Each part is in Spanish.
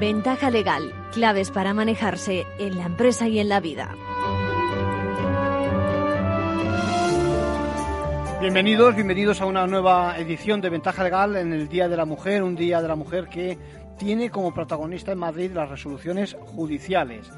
Ventaja legal, claves para manejarse en la empresa y en la vida. Bienvenidos, bienvenidos a una nueva edición de Ventaja Legal en el Día de la Mujer, un Día de la Mujer que tiene como protagonista en Madrid las resoluciones judiciales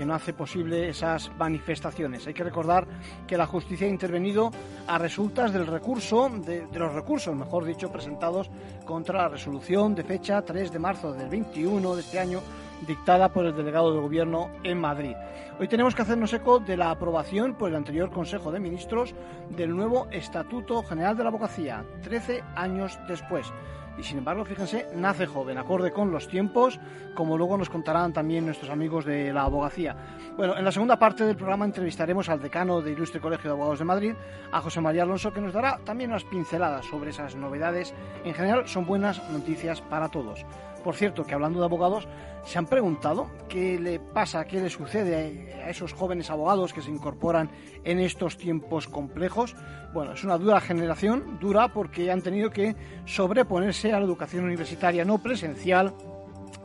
que no hace posible esas manifestaciones. Hay que recordar que la justicia ha intervenido a resultas del recurso, de, los recursos, mejor dicho, presentados contra la resolución de fecha 3 de marzo del 21 de este año dictada por el delegado del Gobierno en Madrid. Hoy tenemos que hacernos eco de la aprobación por el anterior Consejo de Ministros del nuevo Estatuto General de la Abogacía, 13 años después y sin embargo, fíjense, nace joven, acorde con los tiempos, como luego nos contarán también nuestros amigos de la abogacía. Bueno, en la segunda parte del programa entrevistaremos al decano de Ilustre Colegio de Abogados de Madrid, a José María Alonso, que nos dará también unas pinceladas sobre esas novedades. En general, son buenas noticias para todos. Por cierto, que hablando de abogados, ¿se han preguntado qué le pasa, qué le sucede a esos jóvenes abogados que se incorporan en estos tiempos complejos? Bueno, es una dura generación, dura porque han tenido que sobreponerse a la educación universitaria no presencial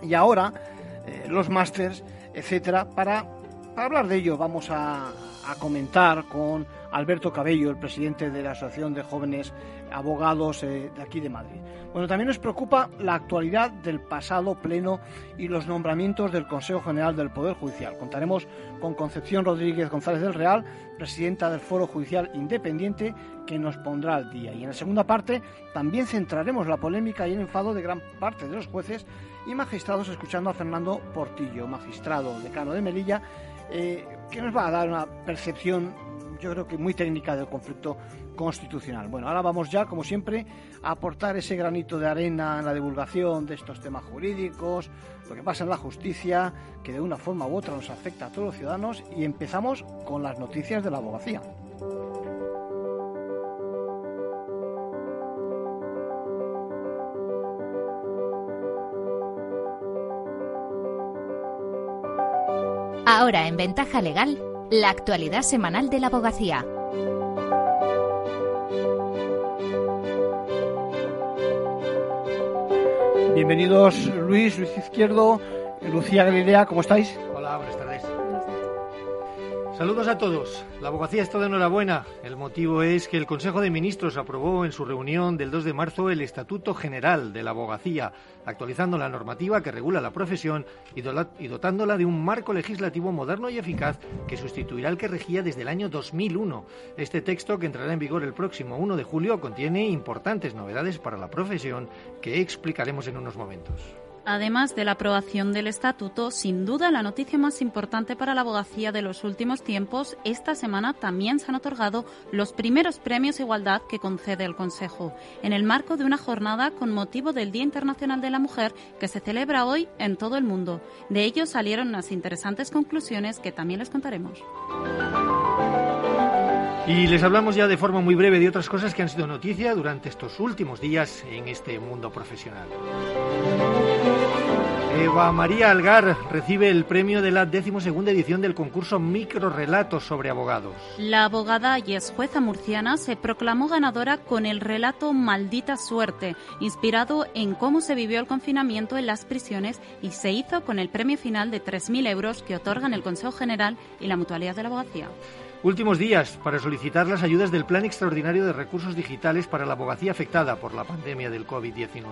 y ahora eh, los másters, etcétera, para, hablar de ello vamos a comentar con Alberto Cabello, el presidente de la Asociación de Jóvenes Abogados eh, de aquí de Madrid. Bueno, también nos preocupa la actualidad del pasado pleno y los nombramientos del Consejo General del Poder Judicial. Contaremos con Concepción Rodríguez González del Real, presidenta del Foro Judicial Independiente, que nos pondrá al día. Y en la segunda parte también centraremos la polémica y el enfado de gran parte de los jueces y magistrados escuchando a Fernando Portillo, magistrado decano de Melilla, eh, que nos va a dar una percepción yo creo que muy técnica del conflicto constitucional. Bueno, ahora vamos ya, como siempre, a aportar ese granito de arena en la divulgación de estos temas jurídicos, lo que pasa en la justicia, que de una forma u otra nos afecta a todos los ciudadanos, y empezamos con las noticias de la abogacía. Ahora en Ventaja Legal la actualidad semanal de la abogacía. Bienvenidos Luis, Luis Izquierdo, Lucía Galilea, ¿cómo estáis? Hola, buenas tardes. Saludos a todos. La abogacía está de enhorabuena. El motivo es que el Consejo de Ministros aprobó en su reunión del 2 de marzo el Estatuto General de la Abogacía, actualizando la normativa que regula la profesión y dotándola de un marco legislativo moderno y eficaz que sustituirá el que regía desde el año 2001. Este texto, que entrará en vigor el próximo 1 de julio, contiene importantes novedades para la profesión que explicaremos en unos momentos. Además de la aprobación del estatuto, sin duda la noticia más importante para la abogacía de los últimos tiempos, esta semana también se han otorgado los primeros premios igualdad que concede el Consejo, en el marco de una jornada con motivo del Día Internacional de la Mujer que se celebra hoy en todo el mundo. De ello salieron unas interesantes conclusiones que también les contaremos. Y les hablamos ya de forma muy breve de otras cosas que han sido noticia durante estos últimos días en este mundo profesional. Eva María Algar recibe el premio de la decimosegunda edición del concurso Microrelatos sobre abogados. La abogada y ex jueza murciana se proclamó ganadora con el relato Maldita Suerte, inspirado en cómo se vivió el confinamiento en las prisiones y se hizo con el premio final de 3.000 euros que otorgan el Consejo General y la Mutualidad de la Abogacía. Últimos días para solicitar las ayudas del Plan Extraordinario de Recursos Digitales para la abogacía afectada por la pandemia del COVID-19.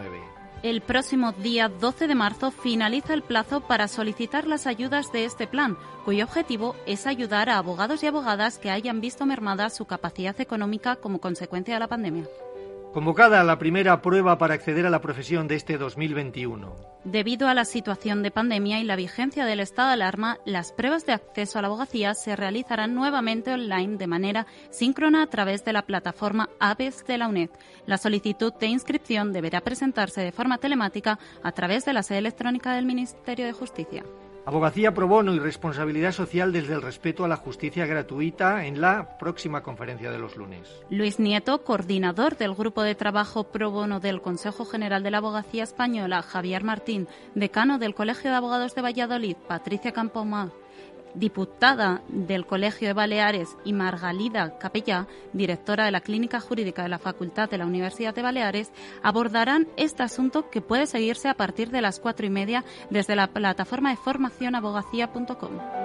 El próximo día 12 de marzo finaliza el plazo para solicitar las ayudas de este plan, cuyo objetivo es ayudar a abogados y abogadas que hayan visto mermada su capacidad económica como consecuencia de la pandemia. Convocada la primera prueba para acceder a la profesión de este 2021. Debido a la situación de pandemia y la vigencia del estado de alarma, las pruebas de acceso a la abogacía se realizarán nuevamente online de manera síncrona a través de la plataforma AVES de la UNED. La solicitud de inscripción deberá presentarse de forma telemática a través de la sede electrónica del Ministerio de Justicia. Abogacía pro bono y responsabilidad social desde el respeto a la justicia gratuita en la próxima conferencia de los lunes. Luis Nieto, coordinador del grupo de trabajo pro bono del Consejo General de la Abogacía Española, Javier Martín, decano del Colegio de Abogados de Valladolid, Patricia Campomá, diputada del Colegio de Baleares, y Margalida Capellá, directora de la Clínica Jurídica de la Facultad de la Universidad de Baleares, abordarán este asunto que puede seguirse a partir de las cuatro y media desde la plataforma de formacionabogacía.com.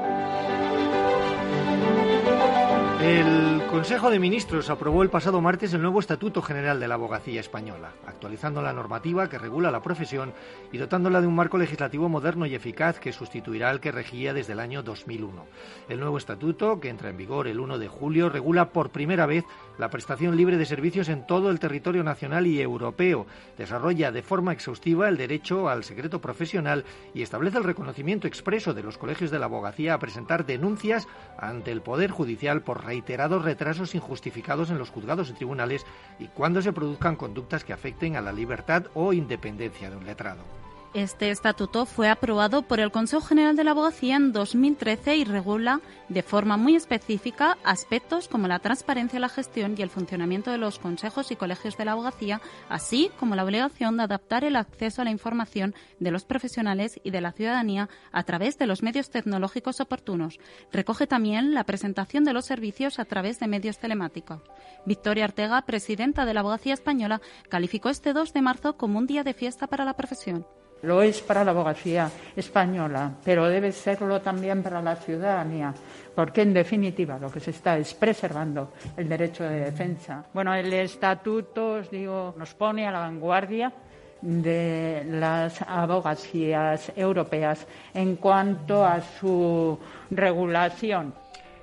El Consejo de Ministros aprobó el pasado martes el nuevo Estatuto General de la Abogacía Española, actualizando la normativa que regula la profesión y dotándola de un marco legislativo moderno y eficaz que sustituirá al que regía desde el año 2001. El nuevo estatuto, que entra en vigor el 1 de julio, regula por primera vez la prestación libre de servicios en todo el territorio nacional y europeo, desarrolla de forma exhaustiva el derecho al secreto profesional y establece el reconocimiento expreso de los colegios de la abogacía a presentar denuncias ante el Poder Judicial por reiterados retrasos injustificados en los juzgados y tribunales y cuando se produzcan conductas que afecten a la libertad o independencia de un letrado. Este estatuto fue aprobado por el Consejo General de la Abogacía en 2013 y regula de forma muy específica aspectos como la transparencia, la gestión y el funcionamiento de los consejos y colegios de la abogacía, así como la obligación de adaptar el acceso a la información de los profesionales y de la ciudadanía a través de los medios tecnológicos oportunos. Recoge también la presentación de los servicios a través de medios telemáticos. Victoria Ortega, presidenta de la Abogacía Española, calificó este 2 de marzo como un día de fiesta para la profesión. Lo es para la abogacía española, pero debe serlo también para la ciudadanía, porque en definitiva lo que se está es preservando el derecho de defensa. Bueno, el estatuto, os digo, nos pone a la vanguardia de las abogacías europeas en cuanto a su regulación.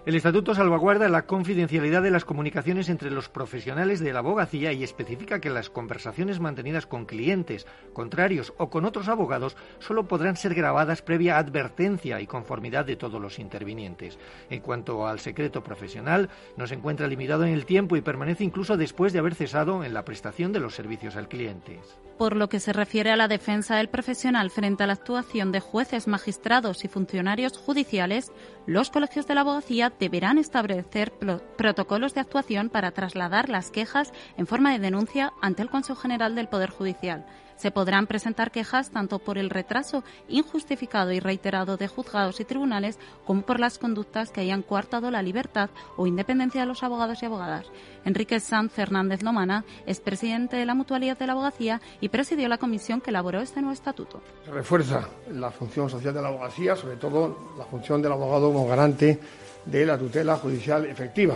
El Estatuto salvaguarda la confidencialidad de las comunicaciones entre los profesionales de la abogacía y especifica que las conversaciones mantenidas con clientes, contrarios o con otros abogados solo podrán ser grabadas previa advertencia y conformidad de todos los intervinientes. En cuanto al secreto profesional, no se encuentra limitado en el tiempo y permanece incluso después de haber cesado en la prestación de los servicios al cliente. Por lo que se refiere a la defensa del profesional frente a la actuación de jueces, magistrados y funcionarios judiciales, los colegios de la abogacía deberán establecer protocolos de actuación para trasladar las quejas en forma de denuncia ante el Consejo General del Poder Judicial se podrán presentar quejas tanto por el retraso injustificado y reiterado de juzgados y tribunales como por las conductas que hayan coartado la libertad o independencia de los abogados y abogadas. Enrique Sanz Fernández Lomana es presidente de la Mutualidad de la Abogacía y presidió la comisión que elaboró este nuevo estatuto. Se refuerza la función social de la abogacía, sobre todo la función del abogado como garante de la tutela judicial efectiva.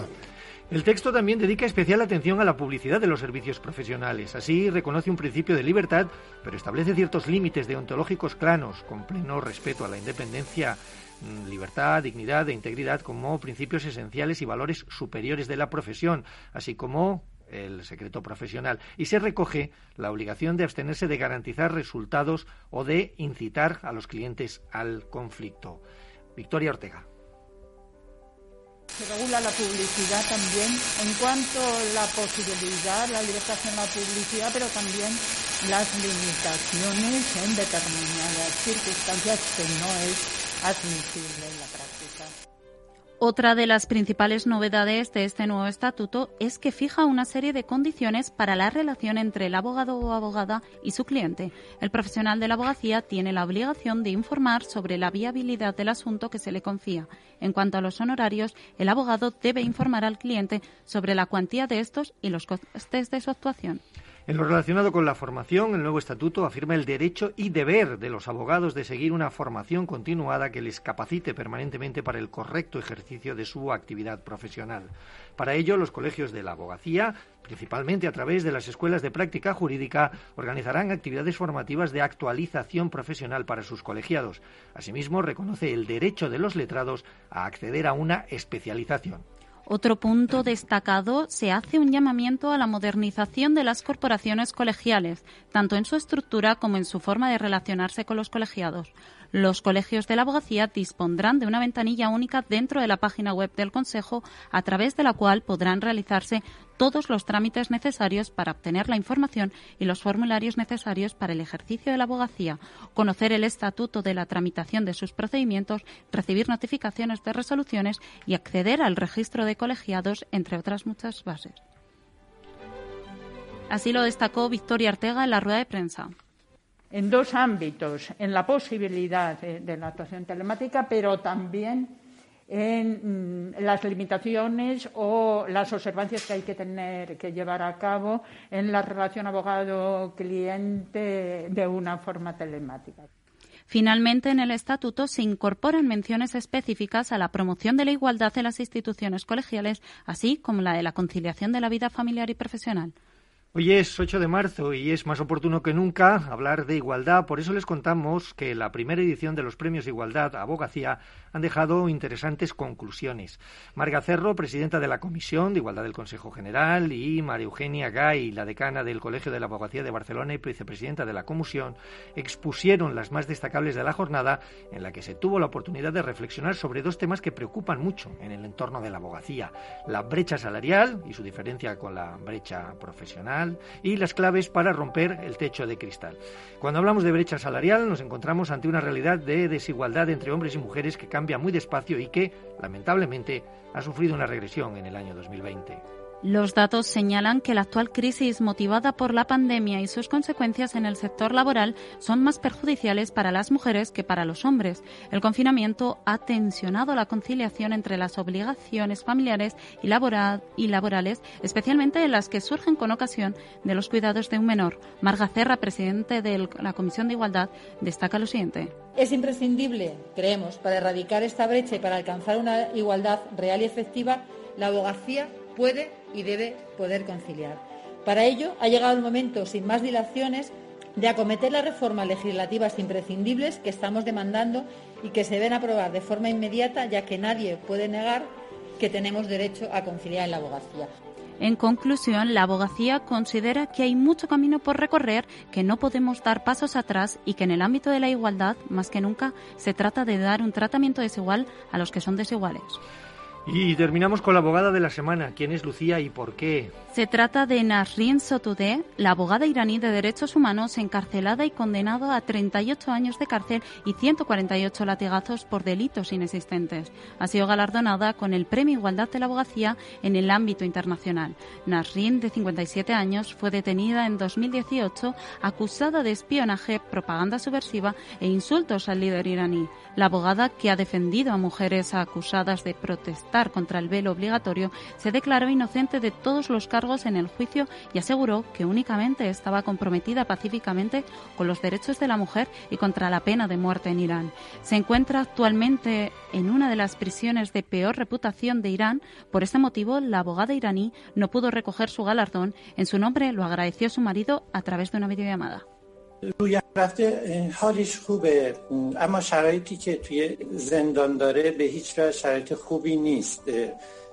El texto también dedica especial atención a la publicidad de los servicios profesionales. Así reconoce un principio de libertad, pero establece ciertos límites deontológicos claros, con pleno respeto a la independencia, mm, libertad, dignidad e integridad como principios esenciales y valores superiores de la profesión, así como el secreto profesional. Y se recoge la obligación de abstenerse de garantizar resultados o de incitar a los clientes al conflicto. Victoria Ortega. Se regula la publicidad también en cuanto a la posibilidad, la libertad en la publicidad, pero también las limitaciones en determinadas circunstancias que no es admisible. Otra de las principales novedades de este nuevo estatuto es que fija una serie de condiciones para la relación entre el abogado o abogada y su cliente. El profesional de la abogacía tiene la obligación de informar sobre la viabilidad del asunto que se le confía. En cuanto a los honorarios, el abogado debe informar al cliente sobre la cuantía de estos y los costes de su actuación. En lo relacionado con la formación, el nuevo estatuto afirma el derecho y deber de los abogados de seguir una formación continuada que les capacite permanentemente para el correcto ejercicio de su actividad profesional. Para ello, los colegios de la abogacía, principalmente a través de las escuelas de práctica jurídica, organizarán actividades formativas de actualización profesional para sus colegiados. Asimismo, reconoce el derecho de los letrados a acceder a una especialización. Otro punto destacado, se hace un llamamiento a la modernización de las corporaciones colegiales, tanto en su estructura como en su forma de relacionarse con los colegiados. Los colegios de la abogacía dispondrán de una ventanilla única dentro de la página web del Consejo, a través de la cual podrán realizarse todos los trámites necesarios para obtener la información y los formularios necesarios para el ejercicio de la abogacía, conocer el estatuto de la tramitación de sus procedimientos, recibir notificaciones de resoluciones y acceder al registro de colegiados, entre otras muchas bases. Así lo destacó Victoria Ortega en la rueda de prensa en dos ámbitos, en la posibilidad de, la actuación telemática, pero también en mm, las limitaciones o las observancias que hay que tener que llevar a cabo en la relación abogado-cliente de una forma telemática. Finalmente, en el Estatuto se incorporan menciones específicas a la promoción de la igualdad en las instituciones colegiales, así como la de la conciliación de la vida familiar y profesional. Hoy es 8 de marzo y es más oportuno que nunca hablar de igualdad. Por eso les contamos que la primera edición de los Premios Igualdad Abogacía han dejado interesantes conclusiones. Marga Cerro, presidenta de la Comisión de Igualdad del Consejo General, y María Eugenia Gay, la decana del Colegio de la Abogacía de Barcelona y vicepresidenta de la Comisión, expusieron las más destacables de la jornada en la que se tuvo la oportunidad de reflexionar sobre dos temas que preocupan mucho en el entorno de la abogacía, la brecha salarial y su diferencia con la brecha profesional y las claves para romper el techo de cristal. Cuando hablamos de brecha salarial nos encontramos ante una realidad de desigualdad entre hombres y mujeres que cambia muy despacio y que, lamentablemente, ha sufrido una regresión en el año 2020. Los datos señalan que la actual crisis motivada por la pandemia y sus consecuencias en el sector laboral son más perjudiciales para las mujeres que para los hombres. El confinamiento ha tensionado la conciliación entre las obligaciones familiares y, laborales, especialmente en las que surgen con ocasión de los cuidados de un menor. Marga Cerra, presidente de la Comisión de Igualdad, destaca lo siguiente. Es imprescindible, creemos, para erradicar esta brecha y para alcanzar una igualdad real y efectiva, la abogacía puede y debe poder conciliar. Para ello, ha llegado el momento, sin más dilaciones, de acometer las reformas legislativas imprescindibles que estamos demandando y que se deben aprobar de forma inmediata, ya que nadie puede negar que tenemos derecho a conciliar en la abogacía. En conclusión, la abogacía considera que hay mucho camino por recorrer, que no podemos dar pasos atrás y que en el ámbito de la igualdad, más que nunca, se trata de dar un tratamiento desigual a los que son desiguales. Y terminamos con la abogada de la semana. ¿Quién es Lucía y por qué? Se trata de Nasrin Sotoudeh, la abogada iraní de derechos humanos encarcelada y condenada a 38 años de cárcel y 148 latigazos por delitos inexistentes. Ha sido galardonada con el Premio Igualdad de la Abogacía en el ámbito internacional. Nasrin, de 57 años, fue detenida en 2018 acusada de espionaje, propaganda subversiva e insultos al líder iraní. La abogada, que ha defendido a mujeres acusadas de protestar contra el velo obligatorio, se declaró inocente de todos los cargos en el juicio y aseguró que únicamente estaba comprometida pacíficamente con los derechos de la mujer y contra la pena de muerte en Irán. Se encuentra actualmente en una de las prisiones de peor reputación de Irán. Por este motivo, la abogada iraní no pudo recoger su galardón. En su nombre lo agradeció su marido a través de una videollamada. روی رفته حالش خوبه اما شرایطی که توی زندان داره به هیچ وجه شرایط خوبی نیست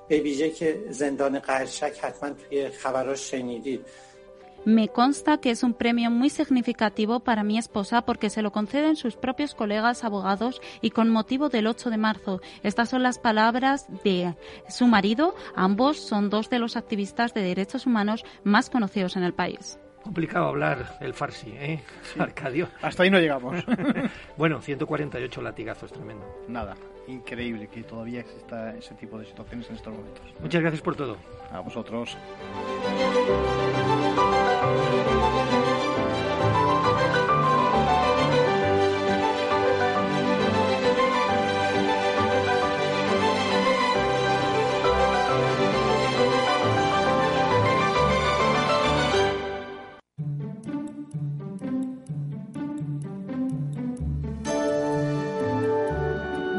به ویژه که زندان قرشک حتما توی خبراش شنیدید Me consta que es un premio muy significativo para mi esposa porque se lo conceden sus propios colegas abogados y con motivo del 8 de marzo. Estas son las palabras de su marido. Ambos son dos de los activistas de derechos humanos más conocidos en el país. Complicado hablar el farsi, ¿eh? Arcadio. Hasta ahí no llegamos. bueno, 148 latigazos, tremendo. Nada, increíble que todavía exista ese tipo de situaciones en estos momentos. Muchas gracias por todo. A vosotros.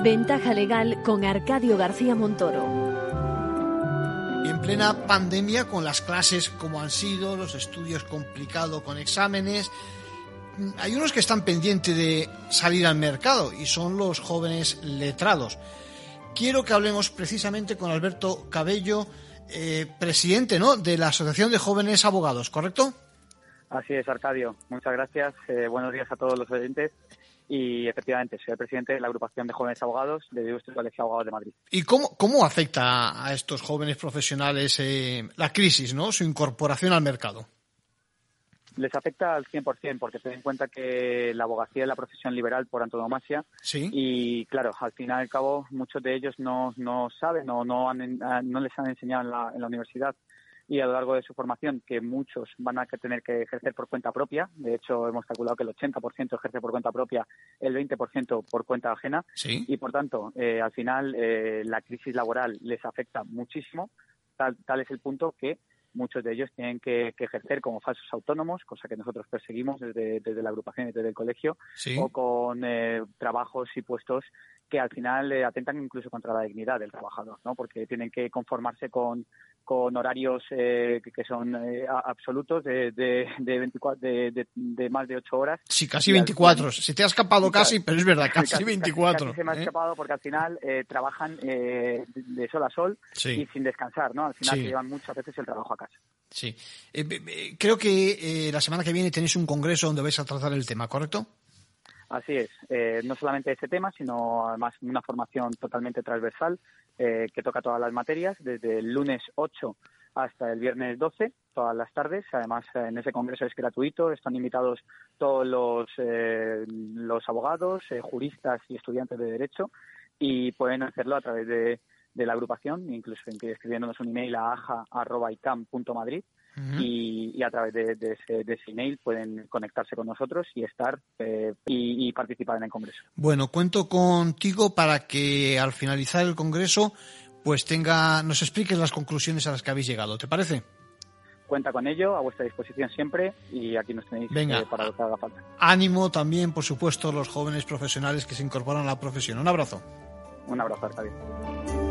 Ventaja legal con Arcadio García Montoro. En plena pandemia, con las clases como han sido, los estudios complicados con exámenes, hay unos que están pendientes de salir al mercado y son los jóvenes letrados. Quiero que hablemos precisamente con Alberto Cabello, eh, presidente ¿no? de la Asociación de Jóvenes Abogados, ¿correcto? Así es, Arcadio. Muchas gracias. Eh, buenos días a todos los oyentes y efectivamente soy el presidente de la agrupación de jóvenes abogados de Industria Colegio Abogados de Madrid. ¿Y cómo, cómo afecta a estos jóvenes profesionales eh, la crisis, no su incorporación al mercado? Les afecta al 100% porque ten en cuenta que la abogacía es la profesión liberal por antonomasia ¿Sí? y claro, al fin y al cabo muchos de ellos no, no saben o no, han, no les han enseñado en la, en la universidad y a lo largo de su formación que muchos van a tener que ejercer por cuenta propia. De hecho, hemos calculado que el 80% ejerce por cuenta propia, el 20% por cuenta ajena. Y, por tanto, eh, al final eh, la crisis laboral les afecta muchísimo. Tal, tal es el punto que muchos de ellos tienen que, ejercer como falsos autónomos, cosa que nosotros perseguimos desde, la agrupación y desde el colegio, o con eh, trabajos y puestos que al final eh, atentan incluso contra la dignidad del trabajador, ¿no? Porque tienen que conformarse con, con horarios eh, que, son eh, absolutos de, de, de, 24, de, de, más de 8 horas. Sí, casi 24. se te ha escapado casi, pero es verdad, casi, 24. se me ha escapado porque al final trabajan de sol a sol y sin descansar, ¿no? Al final se llevan muchas veces el trabajo a casa. Sí. creo que la semana que viene tenéis un congreso donde vais a tratar el tema, ¿correcto? Así es, eh, no solamente este tema, sino además una formación totalmente transversal eh, que toca todas las materias, desde el lunes 8 hasta el viernes 12, todas las tardes. Además, en ese congreso es gratuito, están invitados todos los, eh, los abogados, juristas y estudiantes de Derecho y pueden hacerlo a través de, de la agrupación, incluso escribiéndonos un email a aja.icam.madrid y, a través de, ese, email pueden conectarse con nosotros y estar eh, y, participar en el Congreso. Bueno, cuento contigo para que al finalizar el Congreso pues tenga, nos expliques las conclusiones a las que habéis llegado. ¿Te parece? Cuenta con ello, a vuestra disposición siempre y aquí nos tenéis eh, para lo que haga falta. Ánimo también, por supuesto, los jóvenes profesionales que se incorporan a la profesión. Un abrazo. Un abrazo, Arcadio.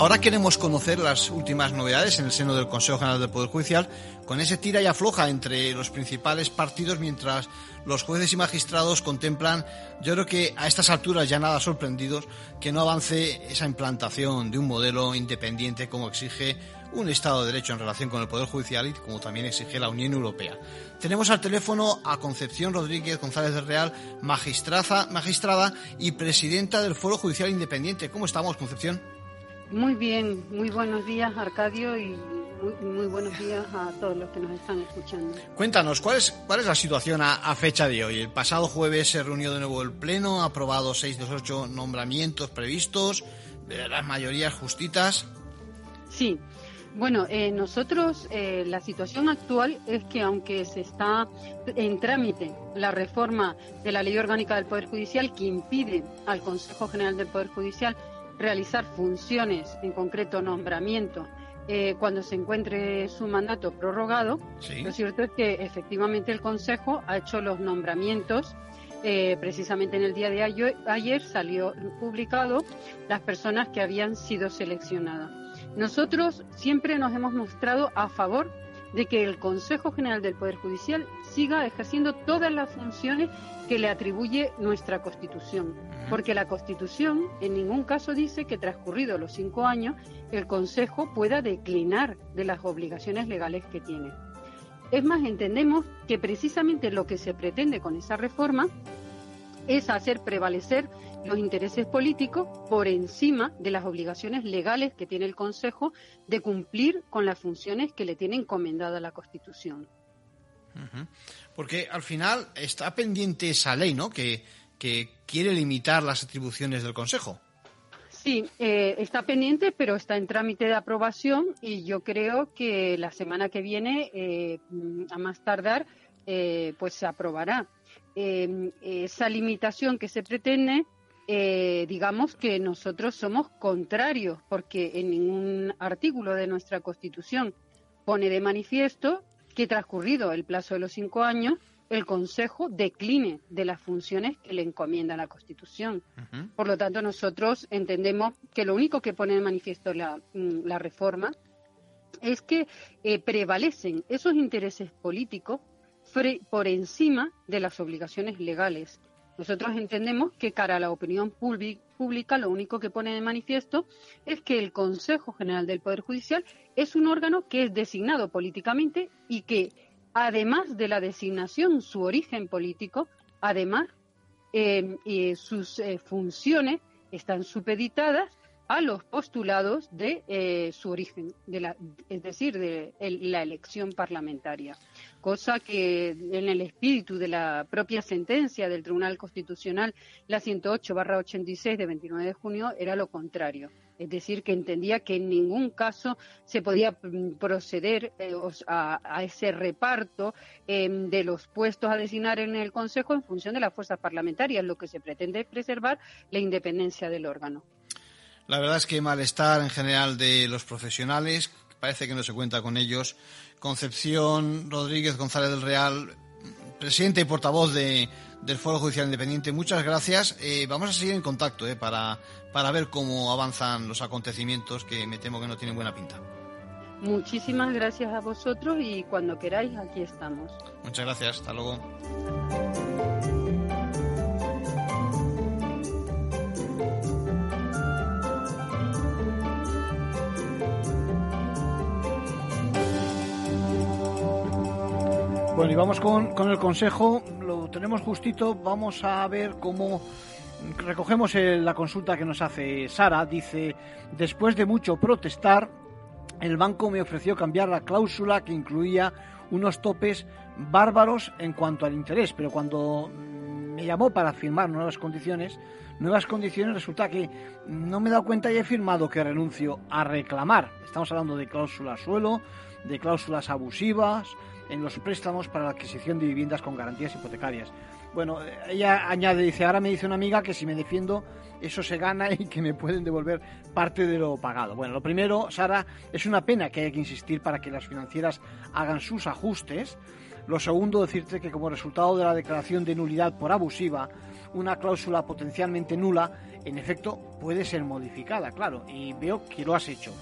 Ahora queremos conocer las últimas novedades en el seno del Consejo General del Poder Judicial, con ese tira y afloja entre los principales partidos mientras los jueces y magistrados contemplan, yo creo que a estas alturas ya nada sorprendidos, que no avance esa implantación de un modelo independiente como exige un Estado de Derecho en relación con el Poder Judicial y como también exige la Unión Europea. Tenemos al teléfono a Concepción Rodríguez González de Real, magistrada y presidenta del Foro Judicial Independiente. ¿Cómo estamos, Concepción? Muy bien, muy buenos días Arcadio y muy, buenos días a todos los que nos están escuchando. Cuéntanos, ¿cuál es, cuál es la situación a, fecha de hoy? El pasado jueves se reunió de nuevo el Pleno, ha aprobado seis de los ocho nombramientos previstos, de las mayorías justitas. Sí, bueno, eh, nosotros eh, la situación actual es que aunque se está en trámite la reforma de la Ley Orgánica del Poder Judicial que impide al Consejo General del Poder Judicial realizar funciones, en concreto nombramiento, eh, cuando se encuentre su mandato prorrogado. Lo cierto es que efectivamente el Consejo ha hecho los nombramientos. Eh, precisamente en el día de ayer, ayer salió publicado las personas que habían sido seleccionadas. Nosotros siempre nos hemos mostrado a favor de que el Consejo General del Poder Judicial siga ejerciendo todas las funciones que le atribuye nuestra Constitución, porque la Constitución en ningún caso dice que transcurridos los cinco años el Consejo pueda declinar de las obligaciones legales que tiene. Es más, entendemos que precisamente lo que se pretende con esa reforma es hacer prevalecer los intereses políticos por encima de las obligaciones legales que tiene el Consejo de cumplir con las funciones que le tiene encomendada la Constitución. Porque al final está pendiente esa ley, ¿no? Que, quiere limitar las atribuciones del Consejo. Sí, eh, está pendiente, pero está en trámite de aprobación y yo creo que la semana que viene, eh, a más tardar, eh, pues se aprobará. esa limitación que se pretende, digamos que nosotros somos contrarios, porque en ningún artículo de nuestra Constitución pone de manifiesto que transcurrido el plazo de los cinco años, el Consejo decline de las funciones que le encomienda la Constitución. Por lo tanto, nosotros entendemos que lo único que pone de manifiesto la, mm, reforma es que eh, prevalecen esos intereses políticos por encima de las obligaciones legales. Nosotros entendemos que cara a la opinión pública lo único que pone de manifiesto es que el Consejo General del Poder Judicial es un órgano que es designado políticamente y que, además de la designación, su origen político, además, eh, sus eh, funciones están supeditadas a los postulados de eh, su origen, de la, es decir, de la elección parlamentaria cosa que en el espíritu de la propia sentencia del Tribunal Constitucional, la 108-86 de 29 de junio, era lo contrario. Es decir, que entendía que en ningún caso se podía mm, proceder eh, a, ese reparto em, de los puestos a designar en el Consejo en función de las fuerzas parlamentarias. Lo que se pretende es preservar la independencia del órgano. La verdad es que malestar en general de los profesionales, parece que no se cuenta con ellos Concepción Rodríguez González del Real, presidente y portavoz de, del Foro Judicial Independiente, muchas gracias. Eh, vamos a seguir en contacto eh, para, para ver cómo avanzan los acontecimientos que me temo que no tienen buena pinta. Muchísimas gracias a vosotros y cuando queráis aquí estamos. Muchas gracias, hasta luego. Bueno, y vamos con, con el consejo, lo tenemos justito, vamos a ver cómo recogemos la consulta que nos hace Sara. Dice, después de mucho protestar, el banco me ofreció cambiar la cláusula que incluía unos topes bárbaros en cuanto al interés, pero cuando me llamó para firmar nuevas condiciones, nuevas condiciones resulta que no me he dado cuenta y he firmado que renuncio a reclamar. Estamos hablando de cláusulas suelo, de cláusulas abusivas, en los préstamos para la adquisición de viviendas con garantías hipotecarias. Bueno, ella añade, dice, ahora me dice una amiga que si me defiendo eso se gana y que me pueden devolver parte de lo pagado. Bueno, lo primero, Sara, es una pena que haya que insistir para que las financieras hagan sus ajustes. Lo segundo, decirte que como resultado de la declaración de nulidad por abusiva, una cláusula potencialmente nula, en efecto, puede ser modificada, claro, y veo que lo has hecho.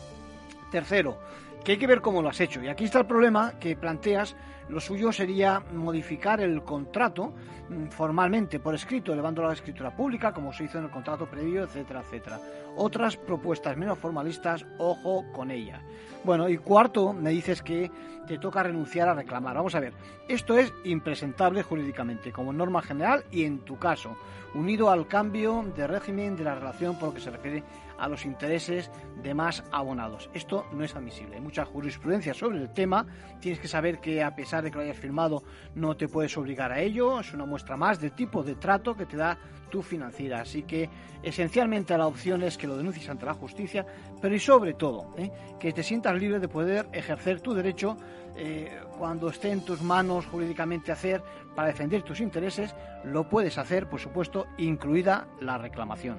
Tercero, que hay que ver cómo lo has hecho. Y aquí está el problema que planteas. Lo suyo sería modificar el contrato mm, formalmente por escrito, elevándolo a la escritura pública, como se hizo en el contrato previo, etcétera, etcétera. Otras propuestas menos formalistas, ojo con ellas. Bueno, y cuarto, me dices que te toca renunciar a reclamar. Vamos a ver, esto es impresentable jurídicamente, como norma general y en tu caso, unido al cambio de régimen de la relación por lo que se refiere a los intereses de más abonados. Esto no es admisible. Hay mucha jurisprudencia sobre el tema. Tienes que saber que a pesar de que lo hayas firmado no te puedes obligar a ello. Es una muestra más del tipo de trato que te da tu financiera. Así que esencialmente la opción es que lo denuncies ante la justicia, pero y sobre todo ¿eh? que te sientas libre de poder ejercer tu derecho eh, cuando esté en tus manos jurídicamente hacer para defender tus intereses, lo puedes hacer, por supuesto, incluida la reclamación.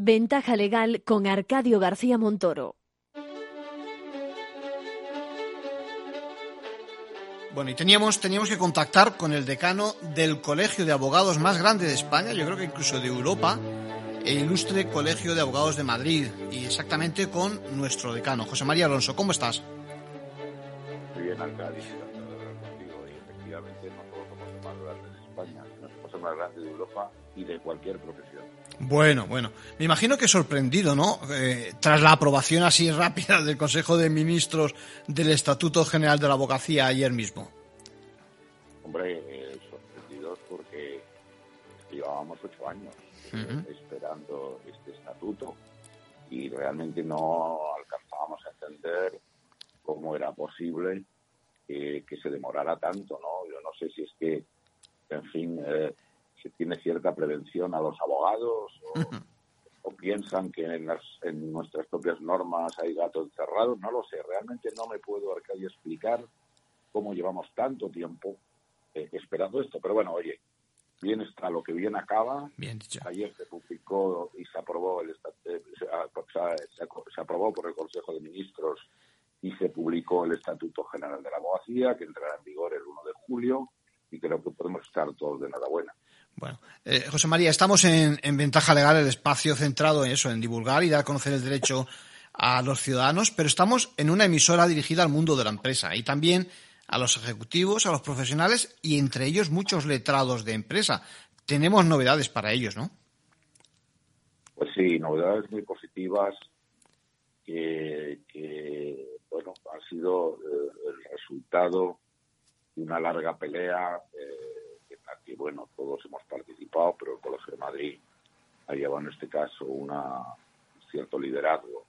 Ventaja legal con Arcadio García Montoro. Bueno, y teníamos, teníamos que contactar con el decano del colegio de abogados más grande de España, yo creo que incluso de Europa, el ilustre Colegio de Abogados de Madrid, y exactamente con nuestro decano, José María Alonso. ¿Cómo estás? Muy bien, Arcadio, contigo, y efectivamente no solo somos el más grande de España, sino somos el más grande de Europa y de cualquier profesión. Bueno, bueno. Me imagino que sorprendido, ¿no? Eh, tras la aprobación así rápida del Consejo de Ministros del Estatuto General de la Abogacía ayer mismo. Hombre, eh, sorprendidos porque llevábamos ocho años eh, esperando este estatuto y realmente no alcanzábamos a entender cómo era posible que se demorara tanto, ¿no? Yo no sé si es que, en fin, se tiene cierta prevención a los abogados o, piensan que en, las, en nuestras propias normas hay gatos encerrados, no lo sé, realmente no me puedo Arcadio explicar cómo llevamos tanto tiempo eh, esperando esto, pero bueno, oye, bien está lo que bien acaba. Bien dicho. Ayer se publicó y se aprobó el eh, se, aprobó por el Consejo de Ministros y se publicó el Estatuto General de la Abogacía, que entrará en vigor el 1 de julio, y creo que podemos estar todos de enhorabuena. Bueno, eh, José María, estamos en, Ventaja Legal, el espacio centrado en eso, en divulgar y dar a conocer el derecho a los ciudadanos, pero estamos en una emisora dirigida al mundo de la empresa y también a los ejecutivos, a los profesionales y entre ellos muchos letrados de empresa. Tenemos novedades para ellos, ¿no? Pues sí, novedades muy positivas que, bueno, han sido eh, el resultado de una larga pelea. Eh, y bueno, todos hemos participado, pero el Colegio de Madrid ha llevado en este caso un cierto liderazgo.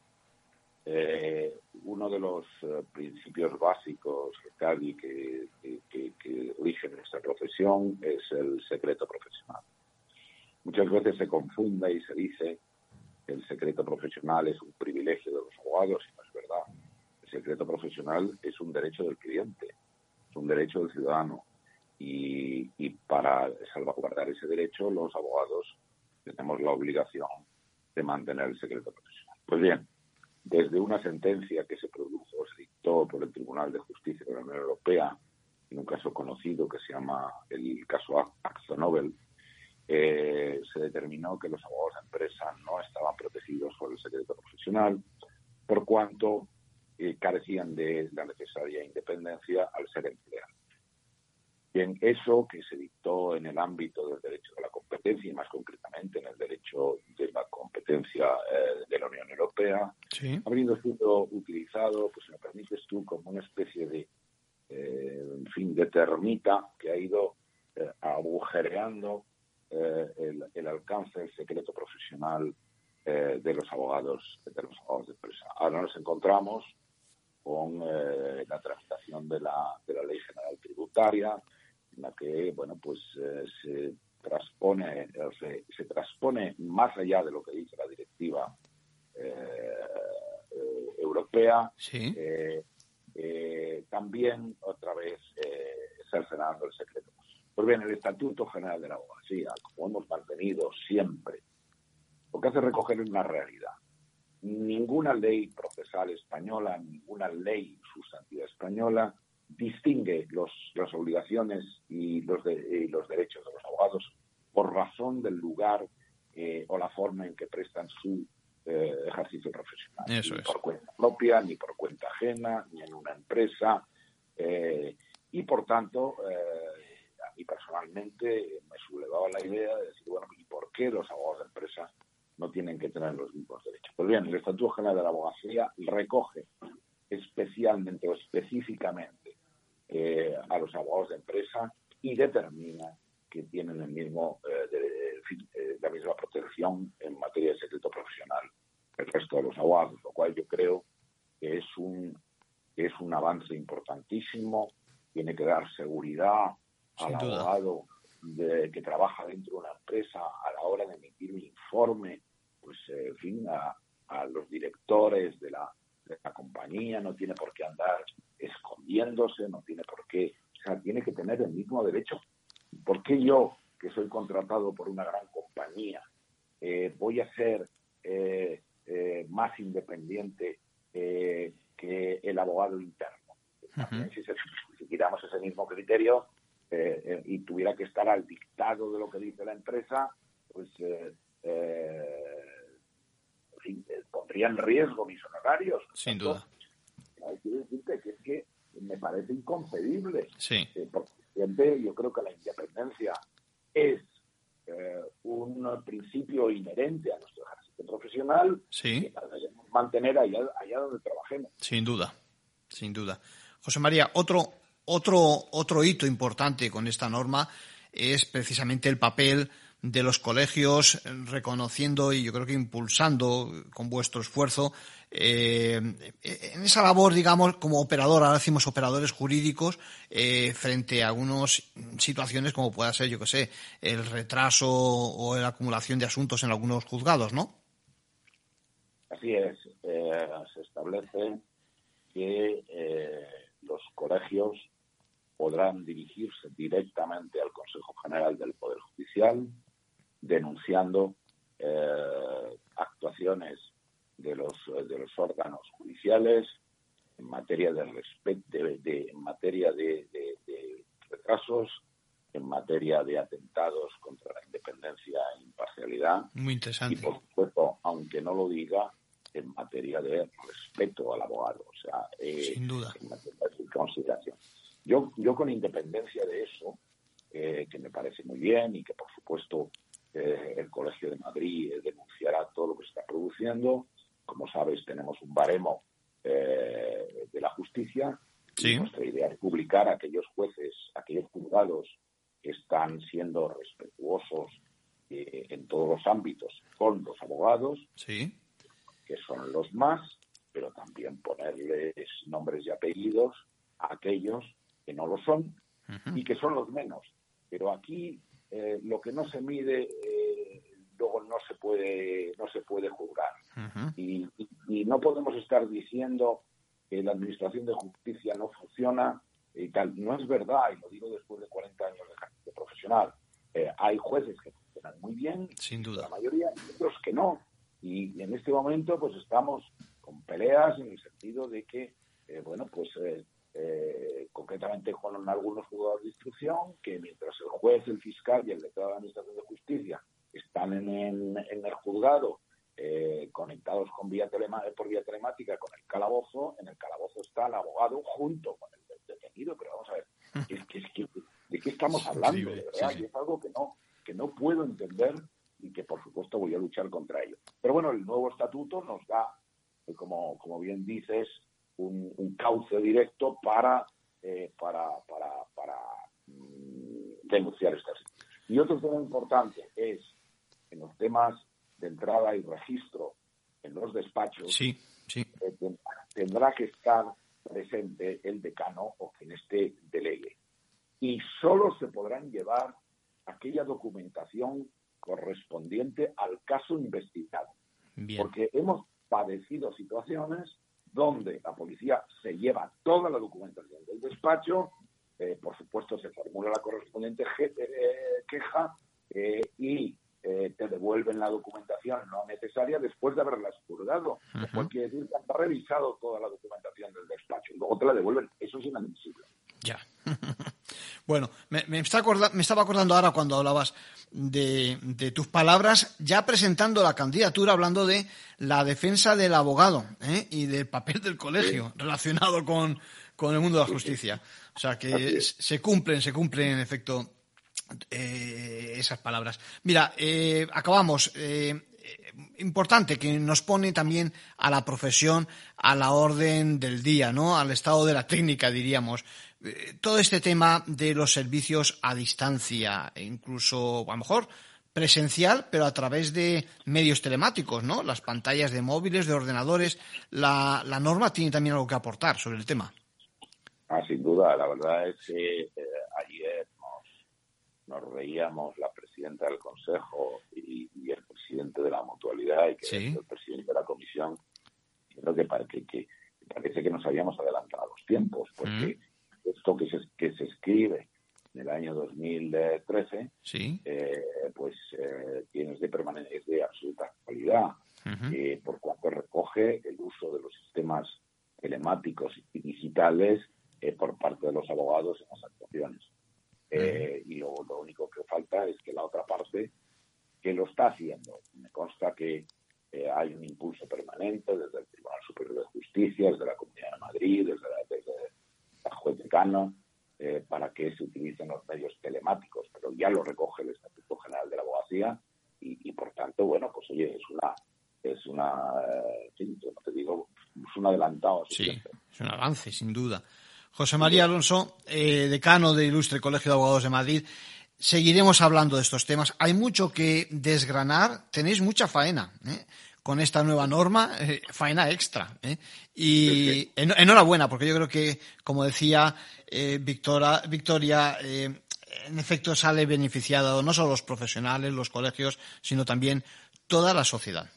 Eh, uno de los eh, principios básicos, Cadi, que, que, que, rige nuestra profesión es el secreto profesional. Muchas veces se confunde y se dice que el secreto profesional es un privilegio de los abogados y no es verdad. El secreto profesional es un derecho del cliente, es un derecho del ciudadano y, para salvaguardar ese derecho los abogados tenemos la obligación de mantener el secreto profesional. Pues bien, desde una sentencia que se produjo, se dictó por el Tribunal de Justicia de la Unión Europea, en un caso conocido que se llama el caso Axonobel, eh, se determinó que los abogados de empresa no estaban protegidos por el secreto profesional, por cuanto eh, carecían de la necesaria independencia al ser empleados. Bien, eso que se dictó en el ámbito del derecho de la competencia y más concretamente en el derecho de la competencia eh, de la Unión Europea, ha venido siendo utilizado, pues si me permites tú, como una especie de, eh, en fin, de termita que ha ido eh, agujereando el, alcance del secreto profesional de los abogados de los abogados de empresa. Ahora nos encontramos con la tramitación de la, de la Ley General Tributaria, la que bueno pues eh, se transpone se, se, transpone más allá de lo que dice la directiva eh, eh, europea. También otra vez cercenando el secreto. Pues bien el estatuto general de la abogacía como hemos mantenido siempre lo que hace recoger una realidad. Ninguna ley procesal española ninguna ley sustantiva española distingue los, las obligaciones y los, los derechos de los abogados por razón del lugar eh, o la forma en que prestan su eh, ejercicio profesional. ni por cuenta propia, ni por cuenta ajena, ni en una empresa. Eh, y por tanto, a mí personalmente me sublevaba la idea de decir, bueno, ¿y por qué los abogados de empresa no tienen que tener los mismos derechos? Pues bien, el Estatuto General de la Abogacía recoge especialmente o específicamente eh, a los abogados de empresa y determina que tienen el mismo, eh, eh, la misma protección en materia abogados, lo cual yo creo que es un, es un avance importantísimo. Tiene que dar seguridad al abogado de, que trabaja dentro de una empresa a la hora de emitir un informe, pues, eh, en fin, a, los directores de la, de la compañía, no tiene por qué andar escondiéndose, no tiene por qué, o sea, tiene que tener el mismo derecho. ¿Por qué yo, que soy contratado por una gran compañía, eh, voy a ser eh, más independiente que el abogado interno? si, si, quitamos ese mismo criterio, eh, eh, y tuviera que estar al dictado de lo que dice la empresa, pues eh, pondría en riesgo mis honorarios. Sin duda. Que decirte que es que me parece inconcebible. Sí. porque yo creo que la independencia es un principio inherente a nuestro ejercicio profesional sí. que mantener allá, allá donde trabajemos. Sin duda, sin duda. José María, otro otro, otro hito importante con esta norma es precisamente el papel de los colegios reconociendo y yo creo que impulsando con vuestro esfuerzo eh, en esa labor, digamos, como operador, ahora decimos operadores jurídicos, eh, frente a algunas situaciones como pueda ser, yo que sé, el retraso o la acumulación de asuntos en algunos juzgados, ¿no? Así es. Eh, se establece que los colegios podrán dirigirse directamente al Consejo General del Poder Judicial denunciando eh, actuaciones de los, de los órganos judiciales en materia de, de, en materia de, retrasos, en materia de atentados contra la independencia e imparcialidad. Muy interesante. Y por supuesto, aunque no lo diga, en materia de respeto al abogado, o sea, eh, Sin duda. en materia de consideración. Yo, yo con independencia de eso, eh, que me parece muy bien y que por supuesto eh, el Colegio de Madrid denunciará todo lo que se está produciendo. Como sabes, tenemos un baremo eh, de la justicia. Sí. nuestra idea es publicar a aquellos jueces, aquellos juzgados que están siendo respetuosos en todos los ámbitos con los abogados, sí. que son los más, pero también ponerles nombres y apellidos a aquellos que no lo son y que son los menos. Pero aquí eh, lo que no se mide eh, luego no se puede no se puede juzgar y, no podemos estar diciendo que la administración de justicia no funciona y tal. No es verdad, y lo digo después de 40 años de, profesional. Eh, hay jueces que funcionan muy bien, sin duda, la mayoría, y otros que no. Y, en este momento, pues estamos con peleas en el sentido de que, bueno, pues eh, concretamente con algunos juzgados de instrucción, que mientras el juez, el fiscal y el letrado de la Administración de Justicia están en, el juzgado eh, conectados con vía por vía telemática con el calabozo, en el calabozo está el abogado junto con el detenido, pero vamos a ver, ¿de qué estamos hablando? De verdad, es algo que no, que no puedo entender y que por supuesto voy a luchar contra ello. Pero bueno, el nuevo estatuto nos da, eh, como, como bien dices, un, cauce directo para, eh, para, para, para mm, denunciar estas Y otro tema importante es en los temas de entrada y registro en los despachos, sí, sí. Eh, tendrá que estar presente el decano o quien esté delegue. Y solo se podrán llevar aquella documentación correspondiente al caso investigado. Porque hemos padecido situaciones donde la policía se lleva toda la documentación del despacho, eh, por supuesto se formula la correspondiente eh, queja eh, y te devuelven la documentación no necesaria después de haberla expurgado. Lo quiere decir que han revisado toda la documentación del despacho y luego te la devuelven. Eso es inadmisible. Ya. bueno, me, está me, estaba acordando ahora cuando hablabas de, tus palabras, ya presentando la candidatura, hablando de la defensa del abogado ¿eh? y del papel del colegio relacionado con, el mundo de la justicia. O sea que se cumplen, se cumplen en efecto eh, esas palabras. Mira, eh, acabamos. Importante que nos pone también a la profesión a la orden del día, ¿no? Al estado de la técnica, diríamos. Eh, todo este tema de los servicios a distancia, e incluso a lo mejor presencial, pero a través de medios telemáticos, ¿no? Las pantallas de móviles, de ordenadores. La, la norma tiene también algo que aportar sobre el tema. Ah, sin duda. La verdad es que eh, ayer nos, nos, reíamos la presidenta del Consejo y, el presidente de la mutualidad y que el presidente de la comisión, creo que, que, que, parece que nos habíamos adelantado a los tiempos, porque mm. esto que se, que se escribe en el año 2013, sí. eh, pues eh, tienes de permanencia es de absoluta actualidad, eh, por cuanto recoge el uso de los sistemas telemáticos y digitales eh, por parte de los abogados en las actuaciones. Eh, y lo, lo, único que falta es que la otra parte, que lo está haciendo, me consta que eh, hay un impulso permanente desde el Tribunal Superior de Justicia, desde la Comunidad de Madrid, desde la, desde la juez decano, para que se utilicen los medios telemáticos, pero ya lo recoge el Estatuto General de la Abogacía y, y por tanto, bueno, pues oye, es una, es una, sí, te digo, es un adelantado. Sí, es un avance, sin duda. José María Alonso, eh, decano del Ilustre Colegio de Abogados de Madrid. Seguiremos hablando de estos temas. Hay mucho que desgranar. Tenéis mucha faena ¿eh? con esta nueva norma, eh, faena extra. ¿eh? Y enhorabuena, porque yo creo que, como decía Victoria, Victoria en efecto sale beneficiado no solo los profesionales, los colegios, sino también toda la sociedad.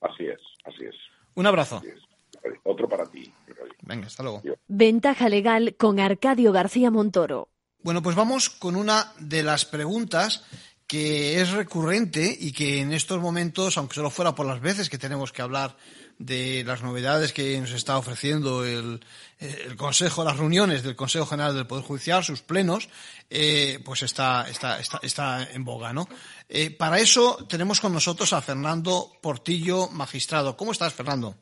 Así es, así es. Un abrazo. Otro para ti. Venga, hasta luego. Ventaja legal con Arcadio García Montoro. Bueno, pues vamos con una de las preguntas que es recurrente y que en estos momentos, aunque solo fuera por las veces que tenemos que hablar de las novedades que nos está ofreciendo el, Consejo, las reuniones del Consejo General del Poder Judicial, sus plenos, eh, pues está, está, está, está, en boga, ¿no? Eh, para eso tenemos con nosotros a Fernando Portillo, magistrado. ¿Cómo estás, Fernando?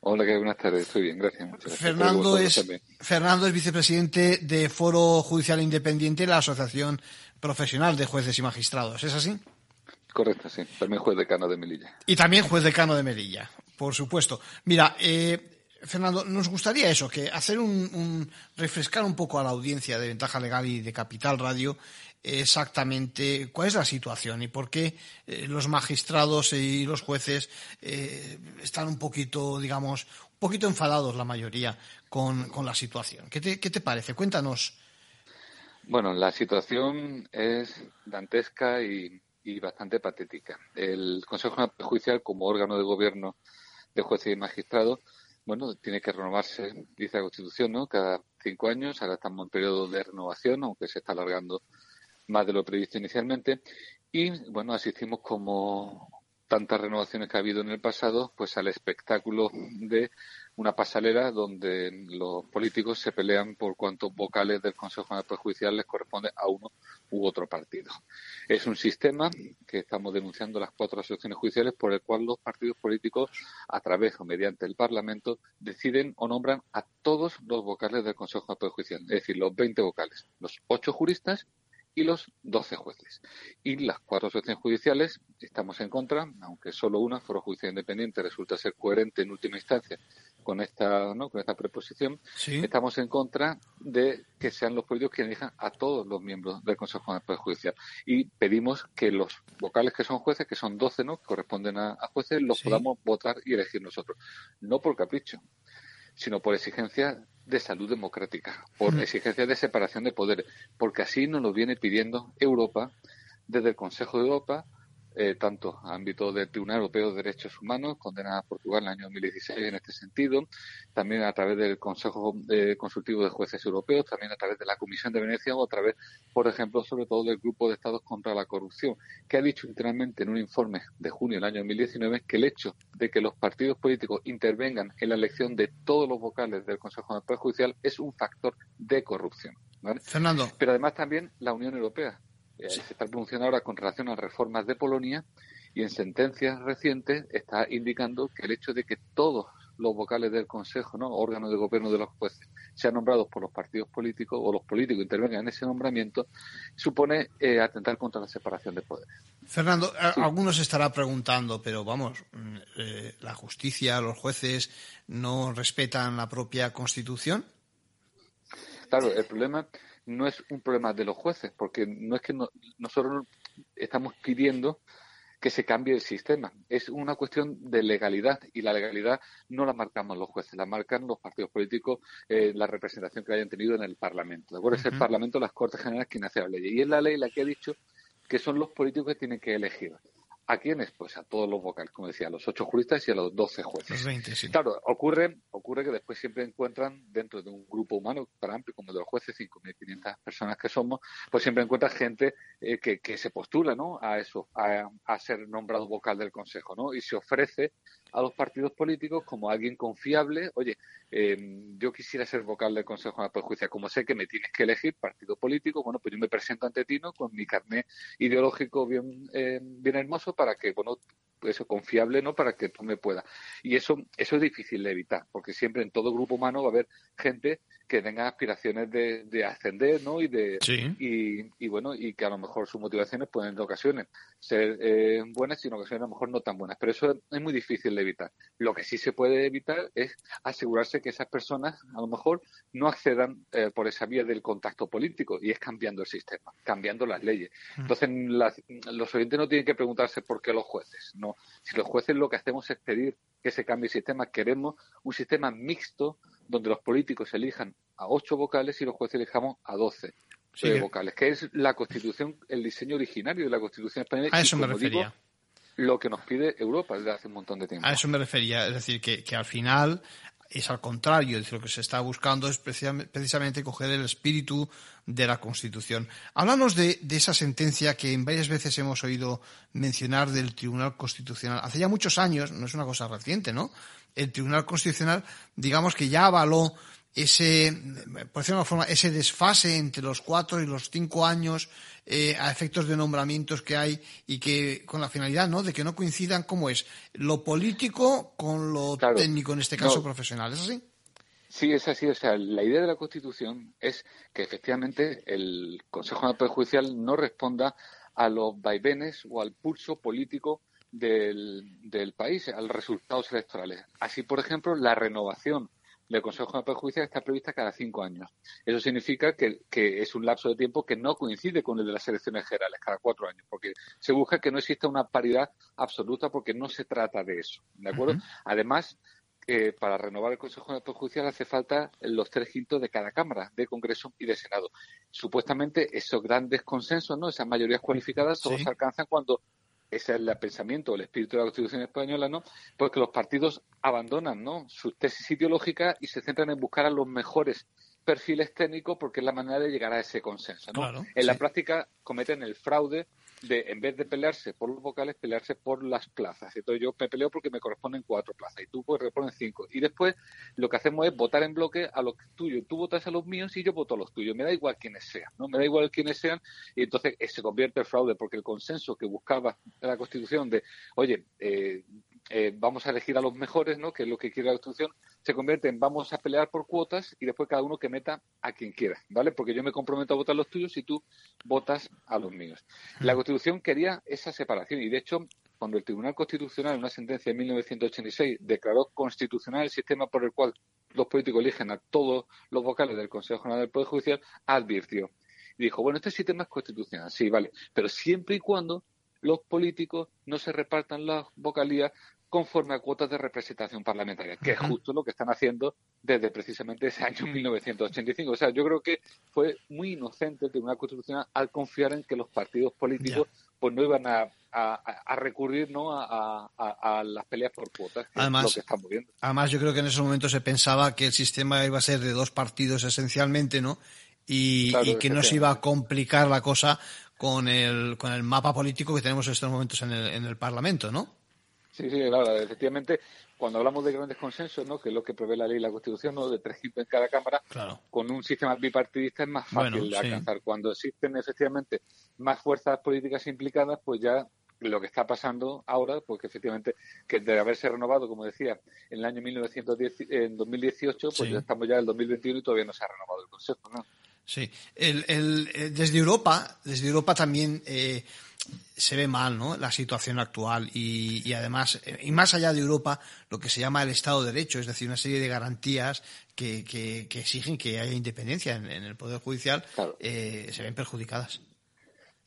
Hola, ¿qué buenas tardes. Estoy bien, gracias. Fernando, es, Fernando es vicepresidente de Foro Judicial Independiente de la Asociación Profesional de Jueces y Magistrados. ¿Es así? Correcto, sí. También juez decano de Melilla. Y también juez decano de Melilla, por supuesto. Mira, eh, Fernando, nos gustaría eso, que hacer un, un, refrescar un poco a la audiencia de Ventaja Legal y de Capital Radio exactamente cuál es la situación y por qué eh, los magistrados y los jueces eh, están un poquito, digamos, un poquito enfadados la mayoría con, con la situación. ¿Qué te, ¿Qué te parece? Cuéntanos. Bueno, la situación es dantesca y, y bastante patética. El Consejo Judicial, como órgano de gobierno de jueces y magistrados, bueno, tiene que renovarse, dice la Constitución, ¿no? Cada cinco años. Ahora estamos en periodo de renovación, aunque se está alargando más de lo previsto inicialmente. Y bueno, asistimos como tantas renovaciones que ha habido en el pasado, pues al espectáculo de una pasalera donde los políticos se pelean por cuántos vocales del Consejo Nacional Judicial les corresponde a uno u otro partido. Es un sistema que estamos denunciando las cuatro asociaciones judiciales por el cual los partidos políticos, a través o mediante el Parlamento, deciden o nombran a todos los vocales del Consejo Nacional Judicial, es decir, los 20 vocales, los ocho juristas y los 12 jueces. Y las cuatro asociaciones judiciales estamos en contra, aunque solo una, Foro Judicial Independiente, resulta ser coherente en última instancia con esta, ¿no? con esta preposición, estamos en contra de que sean los políticos quienes elijan a todos los miembros del Consejo de Poder Judicial. Y pedimos que los vocales que son jueces, que son 12, ¿no? que corresponden a, jueces, los podamos votar y elegir nosotros. No por capricho, sino por exigencia de salud democrática, por exigencia de separación de poderes, porque así nos lo viene pidiendo Europa desde el Consejo de Europa, eh, tanto ámbito del Tribunal Europeo de Derechos Humanos, condenada a Portugal en el año 2016 en este sentido, también a través del Consejo eh, Consultivo de Jueces Europeos, también a través de la Comisión de Venecia o a través, por ejemplo, sobre todo del Grupo de Estados contra la Corrupción, que ha dicho literalmente en un informe de junio del año 2019 que el hecho de que los partidos políticos intervengan en la elección de todos los vocales del Consejo Nacional Judicial es un factor de corrupción. Fernando. Pero además también la Unión Europea eh, se está pronunciando ahora con relación a reformas de Polonia y en sentencias recientes está indicando que el hecho de que todos los vocales del Consejo, ¿no? órgano de gobierno de los jueces, sean nombrados por los partidos políticos o los políticos intervengan en ese nombramiento, supone eh, atentar contra la separación de poderes. Fernando, algunos estará preguntando, pero vamos, mm, eh, ¿la justicia, los jueces no respetan la propia Constitución? Claro, el problema no es un problema de los jueces, porque no es que nosotros estamos pidiendo que se cambie el sistema. Es una cuestión de legalidad y la legalidad no la marcamos los jueces, la marcan los partidos políticos, eh, la representación que hayan tenido en el Parlamento. ¿De acuerdo? Es el Parlamento, las Cortes Generales quien hace la ley. Y es la ley la que ha dicho que son los políticos que tienen que elegir. ¿A quiénes? Pues a todos los vocales, como decía, a los ocho juristas y a los doce jueces. Claro, ocurre, ocurre que después siempre encuentran dentro de un grupo humano tan amplio como el de los jueces, 5.500 personas que somos, pues siempre encuentran gente eh, que, que, se postula ¿no? a eso, a, a, ser nombrado vocal del Consejo, ¿no? Y se ofrece a los partidos políticos como alguien confiable. Oye, eh, yo quisiera ser vocal del Consejo de Justicia, como sé que me tienes que elegir partido político, bueno, pues yo me presento ante ti ¿no? con mi carnet ideológico bien, eh, bien hermoso para que, bueno, eso confiable, ¿no? Para que tú me puedas. Y eso, eso es difícil de evitar, porque siempre en todo grupo humano va a haber gente que tenga aspiraciones de, de ascender, ¿no? Y de y, y, bueno, y que a lo mejor sus motivaciones pueden en ocasiones ser eh, buenas y en ocasiones a lo mejor no tan buenas. Pero eso es muy difícil de evitar. Lo que sí se puede evitar es asegurarse que esas personas a lo mejor no accedan eh, por esa vía del contacto político y es cambiando el sistema, cambiando las leyes. Mm. Entonces, los oyentes no tienen que preguntarse por qué los jueces. No, si los jueces lo que hacemos es pedir que se cambie el sistema, queremos un sistema mixto donde los políticos elijan a ocho vocales y los jueces elijamos a doce eh, vocales, que es la Constitución, el diseño originario de la Constitución española. A eso me refería. lo que nos pide Europa desde hace un montón de tiempo. A eso me refería, es decir, que, al final es al contrario, es lo que se está buscando es precisamente coger el espíritu de la Constitución. Hablamos de, de, esa sentencia que en varias veces hemos oído mencionar del Tribunal Constitucional. Hace ya muchos años, no es una cosa reciente, ¿no? El Tribunal Constitucional, digamos que ya avaló ese, por decirlo de forma, ese desfase entre los cuatro y los cinco años eh, a efectos de nombramientos que hay y que con la finalidad ¿no? de que no coincidan cómo es lo político con lo técnico, en este caso profesional. ¿Es así? Sí, es así. O sea, la idea de la Constitución es que efectivamente el Consejo Judicial no responda a los vaivenes o al pulso político del, del país, a los resultados electorales. Así, por ejemplo, la renovación del Consejo de Perjuicio está prevista cada cinco años. Eso significa que, es un lapso de tiempo que no coincide con el de las elecciones generales, cada cuatro años, porque se busca que no exista una paridad absoluta porque no se trata de eso. ¿De acuerdo? Además, eh, para renovar el Consejo de Judicial hace falta los tres quintos de cada Cámara, de Congreso y de Senado. Supuestamente esos grandes consensos, ¿no? esas mayorías cualificadas, solo se alcanzan cuando ese es el pensamiento, el espíritu de la Constitución española, ¿no? Porque los partidos abandonan, ¿no? Sus tesis ideológicas y se centran en buscar a los mejores perfiles técnicos porque es la manera de llegar a ese consenso, ¿no? en la práctica cometen el fraude de, en vez de pelearse por los vocales, pelearse por las plazas. Entonces yo me peleo porque me corresponden cuatro plazas y tú pues responden cinco. Y después lo que hacemos es votar en bloque a los tuyos. Tú votas a los míos y yo voto a los tuyos. Me da igual quiénes sean, ¿no? Me da igual quiénes sean y entonces eh, se convierte el fraude porque el consenso que buscaba la Constitución de, oye, eh, eh, vamos a elegir a los mejores, ¿no? que es lo que quiere la Constitución, se convierte en vamos a pelear por cuotas y después cada uno que meta a quien quiera, ¿vale? Porque yo me comprometo a votar los tuyos y tú votas a los míos. La Constitución quería esa separación. Y, de hecho, cuando el Tribunal Constitucional, en una sentencia de 1986, declaró constitucional el sistema por el cual los políticos eligen a todos los vocales del Consejo General del Poder Judicial, advirtió. Y dijo, bueno, este sistema es constitucional, sí, vale, pero siempre y cuando los políticos no se repartan las vocalías conforme a cuotas de representación parlamentaria, que es justo lo que están haciendo desde precisamente ese año 1985. O sea, yo creo que fue muy inocente el Tribunal Constitucional al confiar en que los partidos políticos pues no iban a, recurrir ¿no? A, las peleas por cuotas, que además, es lo que estamos viendo. Además, yo creo que en ese momento se pensaba que el sistema iba a ser de dos partidos esencialmente, ¿no? Y, que no se iba a complicar la cosa con el, con el mapa político que tenemos en estos momentos en el, en el Parlamento, ¿no? Sí, sí, claro. Efectivamente, cuando hablamos de grandes consensos, ¿no? que es lo que prevé la ley y la Constitución, ¿no? de tres quintos en cada Cámara, con un sistema bipartidista es más fácil de alcanzar. Cuando existen efectivamente más fuerzas políticas implicadas, pues ya lo que está pasando ahora, porque efectivamente, que de haberse renovado, como decía, en el año 1910, en 2018, pues ya estamos ya en el 2021 y todavía no se ha renovado el Consejo, ¿no? Sí, el, el, eh, desde Europa, desde Europa también eh, se ve mal ¿no? la situación actual y, además, eh, y más allá de Europa, lo que se llama el Estado de Derecho, es decir, una serie de garantías que, que, exigen que haya independencia en, el Poder Judicial, eh, se ven perjudicadas.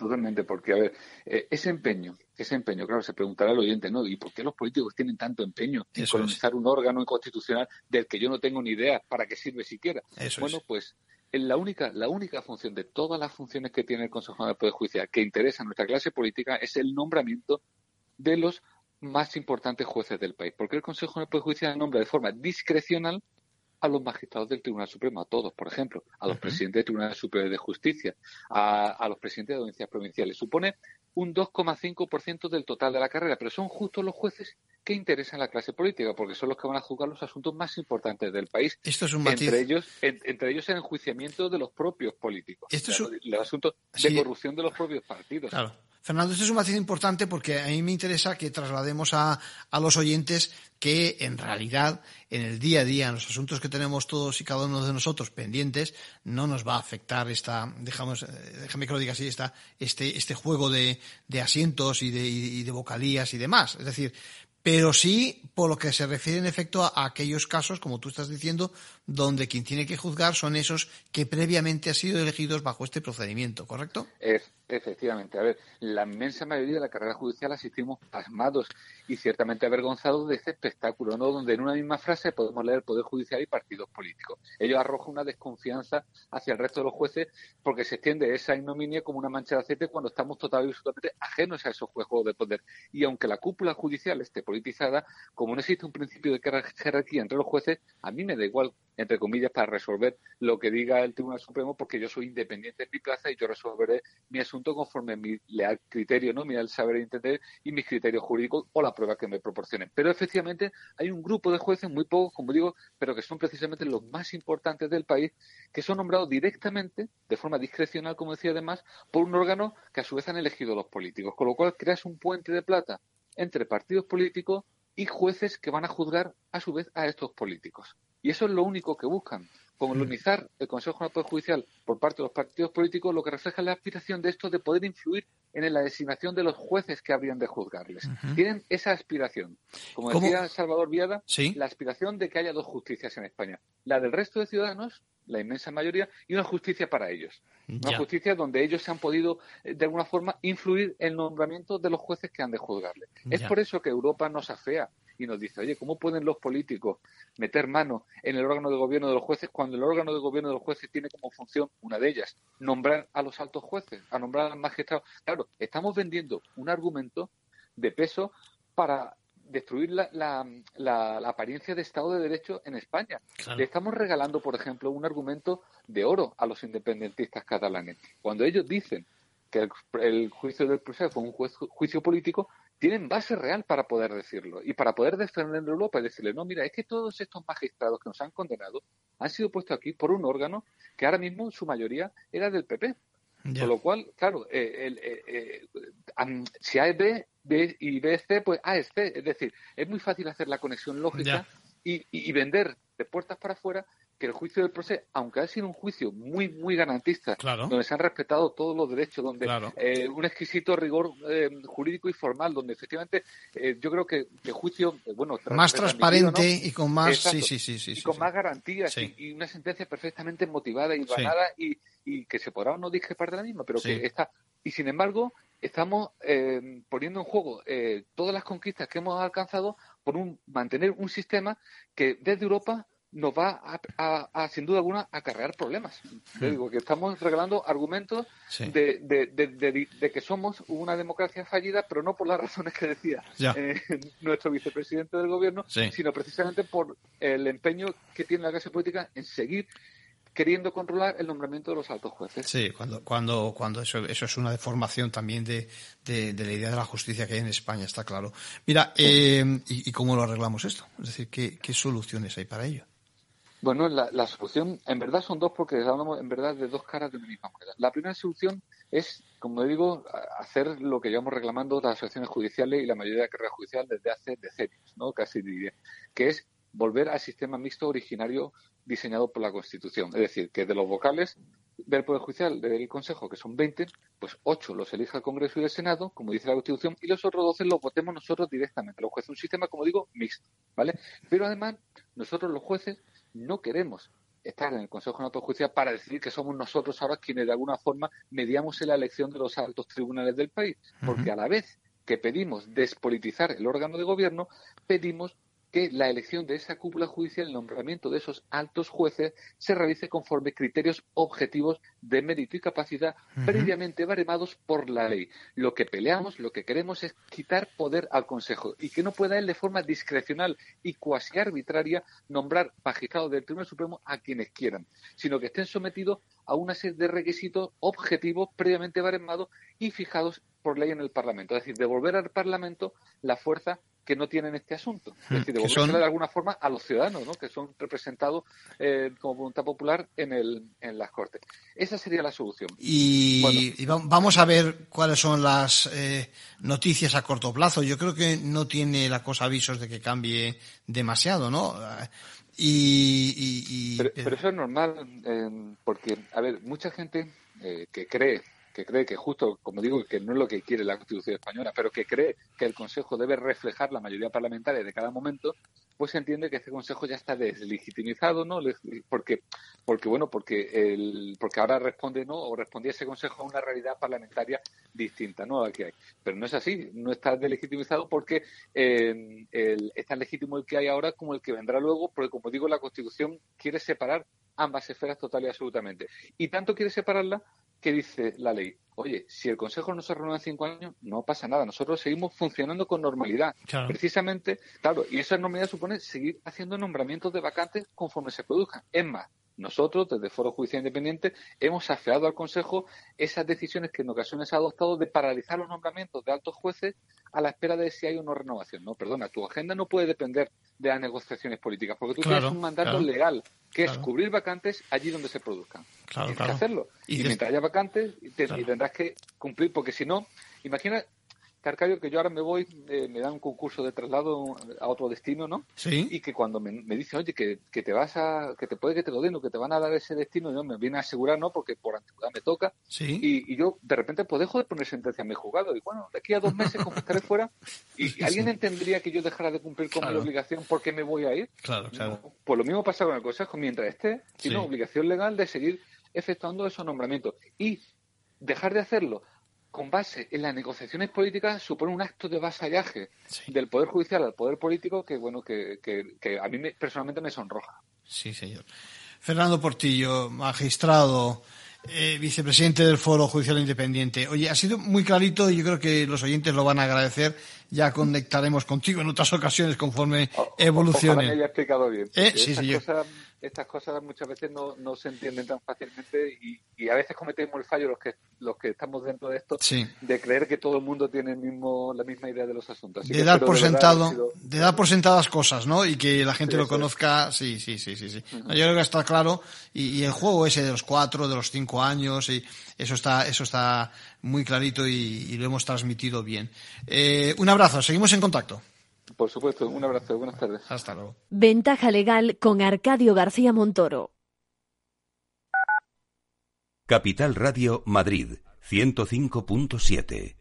Totalmente, porque, a ver, eh, ese empeño, ese empeño, claro, se preguntará el oyente, ¿no? ¿Y por qué los políticos tienen tanto empeño en colonizar un órgano inconstitucional del que yo no tengo ni idea para qué sirve siquiera? bueno, pues la única, la única función de todas las funciones que tiene el Consejo de Poder Judicial que interesa a nuestra clase política es el nombramiento de los más importantes jueces del país. Porque el Consejo de Poder Judicial nombra de forma discrecional a los magistrados del Tribunal Supremo, a todos, por ejemplo, a los presidentes del Tribunal Superior de Justicia, a, los presidentes de audiencias provinciales. Supone un 2,5% del total de la carrera, pero son justo los jueces que interesan a la clase política, porque son los que van a juzgar los asuntos más importantes del país. Esto es un Entre ellos, entre ellos el enjuiciamiento de los propios políticos. Esto es un... el, asunto de corrupción de los propios partidos. Claro. Fernando, esto es un matiz importante porque a mí me interesa que traslademos a, a, los oyentes que en realidad en el día a día, en los asuntos que tenemos todos y cada uno de nosotros pendientes, no nos va a afectar esta, dejamos, eh, déjame que lo diga así, esta, este, este juego de, de asientos y de, y de vocalías y demás. Es decir, pero sí por lo que se refiere en efecto a, aquellos casos, como tú estás diciendo, donde quien tiene que juzgar son esos que previamente han sido elegidos bajo este procedimiento, ¿correcto? efectivamente. A ver, la inmensa mayoría de la carrera judicial asistimos pasmados y ciertamente avergonzados de este espectáculo, ¿no? Donde en una misma frase podemos leer Poder Judicial y partidos políticos. Ello arroja una desconfianza hacia el resto de los jueces porque se extiende esa ignominia como una mancha de aceite cuando estamos totalmente ajenos a esos juegos de poder. Y aunque la cúpula judicial esté politizada, como no existe un principio de jerarquía entre los jueces, a mí me da igual entre comillas, para resolver lo que diga el Tribunal Supremo, porque yo soy independiente en mi plaza y yo resolveré mi asunto conforme mi leal criterio, ¿no? mi leal saber entender y mis criterios jurídicos o la prueba que me proporcionen. Pero efectivamente hay un grupo de jueces, muy pocos, como digo, pero que son precisamente los más importantes del país, que son nombrados directamente, de forma discrecional, como decía además, por un órgano que a su vez han elegido los políticos, con lo cual creas un puente de plata entre partidos políticos y jueces que van a juzgar a su vez a estos políticos. Y eso es lo único que buscan. Colonizar el Consejo Nacional Poder Judicial por parte de los partidos políticos, lo que refleja la aspiración de estos de poder influir en la designación de los jueces que habrían de juzgarles. Tienen esa aspiración. Como decía Salvador Viada, la aspiración de que haya dos justicias en España. La del resto de ciudadanos, la inmensa mayoría, y una justicia para ellos. Una justicia donde ellos se han podido, eh, de alguna forma, influir en el nombramiento de los jueces que han de juzgarles. Es por eso que Europa nos afea y nos dice, oye, ¿cómo pueden los políticos meter mano en el órgano de gobierno de los jueces cuando el órgano de gobierno de los jueces tiene como función, una de ellas, nombrar a los altos jueces, a nombrar a los magistrados? Claro, estamos vendiendo un argumento de peso para destruir la, apariencia de Estado de Derecho en España. Le estamos regalando, por ejemplo, un argumento de oro a los independentistas catalanes. Cuando ellos dicen que el, juicio del proceso fue un juicio político, tienen base real para poder decirlo y para poder defender Europa y decirle, no, mira, es que todos estos magistrados que nos han condenado han sido puestos aquí por un órgano que ahora mismo su mayoría era del PP. Con lo cual, claro, eh, eh, eh, si A es B, B y B es C, pues A es C. Es decir, es muy fácil hacer la conexión lógica y, y, vender de puertas para afuera que el juicio del proceso, aunque ha sido un juicio muy, muy garantista, donde se han respetado todos los derechos, donde eh, un exquisito rigor eh, jurídico y formal, donde efectivamente eh, yo creo que el juicio, bueno, más transparente y con más, sí, sí, sí, sí, con más garantías y, una sentencia perfectamente motivada y ganada y, y, que se podrá o no discrepar de la misma, pero que está y sin embargo estamos poniendo en juego todas las conquistas que hemos alcanzado por un, mantener un sistema que desde Europa nos va a, sin duda alguna, a acarrear problemas. Hmm. digo que estamos regalando argumentos de, de, que somos una democracia fallida, pero no por las razones que decía eh, nuestro vicepresidente del gobierno, sino precisamente por el empeño que tiene la clase política en seguir queriendo controlar el nombramiento de los altos jueces. Sí, cuando, cuando, cuando eso, eso es una deformación también de, de, la idea de la justicia que hay en España, está claro. Mira, eh, y, cómo lo arreglamos esto? Es decir, ¿qué, ¿qué soluciones hay para ello? Bueno, la, solución en verdad son dos porque hablamos en verdad de dos caras de una misma moneda. La primera solución es, como digo, hacer lo que llevamos reclamando las asociaciones judiciales y la mayoría de la carrera judicial desde hace decenios, ¿no? casi diría, que es volver al sistema mixto originario diseñado por la Constitución. Es decir, que de los vocales del Poder Judicial, del Consejo, que son 20, pues 8 los elija el Congreso y el Senado, como dice la Constitución, y los otros 12 los votemos nosotros directamente, los jueces. Un sistema, como digo, mixto, ¿vale? Pero además, nosotros los jueces no queremos estar en el Consejo de Justicia para decidir que somos nosotros ahora quienes de alguna forma mediamos en la elección de los altos tribunales del país. Porque a la vez que pedimos despolitizar el órgano de gobierno, pedimos que la elección de esa cúpula judicial, el nombramiento de esos altos jueces, se realice conforme criterios objetivos de mérito y capacidad previamente baremados por la ley. Lo que peleamos, lo que queremos es quitar poder al Consejo y que no pueda él de forma discrecional y cuasi arbitraria nombrar magistrados del Tribunal Supremo a quienes quieran, sino que estén sometidos a una serie de requisitos objetivos previamente baremados y fijados por ley en el Parlamento. Es decir, devolver al Parlamento la fuerza que no tienen este asunto. Es hmm, decir, devolver de alguna forma a los ciudadanos, ¿no? que son representados eh, como voluntad popular en, el, en las Cortes. Esa sería la solución. Y, vamos a ver cuáles son las eh, noticias a corto plazo. Yo creo que no tiene la cosa avisos de que cambie demasiado, ¿no? Y, pero, eso es normal, eh, porque, a ver, mucha gente que cree que cree que justo, como digo, que no es lo que quiere la Constitución española, pero que cree que el Consejo debe reflejar la mayoría parlamentaria de cada momento, pues entiende que este Consejo ya está deslegitimizado, ¿no? Porque, porque bueno, porque el, porque ahora responde, ¿no? O respondía ese Consejo a una realidad parlamentaria distinta, ¿no? A que hay. Pero no es así, no está deslegitimizado porque es tan legítimo el que hay ahora como el que vendrá luego, porque como digo, la Constitución quiere separar ambas esferas total y absolutamente. Y tanto quiere separarla ¿qué dice la ley? Oye, si el Consejo no se renueva en cinco años, no pasa nada. Nosotros seguimos funcionando con normalidad. Precisamente, claro, y esa normalidad supone seguir haciendo nombramientos de vacantes conforme se produzcan. Es más, nosotros, desde Foro Judicial Independiente, hemos afeado al Consejo esas decisiones que en ocasiones ha adoptado de paralizar los nombramientos de altos jueces a la espera de si hay una renovación. No, perdona, tu agenda no puede depender de las negociaciones políticas, porque tú tienes un mandato legal, que es cubrir vacantes allí donde se produzcan. Tienes que hacerlo. Y, mientras haya vacantes, y tendrás que cumplir, porque si no, imagina Carcario, que yo ahora me voy, eh, me dan un concurso de traslado a otro destino, ¿no? Sí. Y que cuando me, me dicen, oye, que, que, te vas a, que te puede que te lo den o que te van a dar ese destino, yo me viene a asegurar, ¿no? Porque por antigüedad me toca. Sí. Y, y yo, de repente, pues dejo de poner sentencia a mi juzgado. Y bueno, de aquí a dos meses, como estaré fuera, y alguien entendería que yo dejara de cumplir con mi obligación porque me voy a ir. Claro, claro. pues lo mismo pasa con el Consejo. Mientras esté, tiene obligación legal de seguir efectuando esos nombramientos. Y dejar de hacerlo con base en las negociaciones políticas supone un acto de vasallaje del poder judicial al poder político que bueno que, que, a mí personalmente me sonroja. Sí, señor. Fernando Portillo, magistrado, eh, vicepresidente del Foro Judicial Independiente. Oye, ha sido muy clarito y yo creo que los oyentes lo van a agradecer. Ya conectaremos contigo en otras ocasiones conforme evolucione. Ojalá me haya explicado bien. Eh, sí, estas cosas muchas veces no, no se entienden tan fácilmente y, y, a veces cometemos el fallo los que los que estamos dentro de esto de creer que todo el mundo tiene el mismo, la misma idea de los asuntos. de dar por sentado, de dar por sentadas cosas, ¿no? Y que la gente lo conozca, sí, sí, sí, sí, sí. Yo creo que está claro y, el juego ese de los cuatro, de los cinco años y eso está, eso está muy clarito y, lo hemos transmitido bien. Eh, un abrazo, seguimos en contacto. Por supuesto, un abrazo, buenas tardes. Hasta luego. Ventaja legal con Arcadio García Montoro. Capital Radio Madrid, 105.7.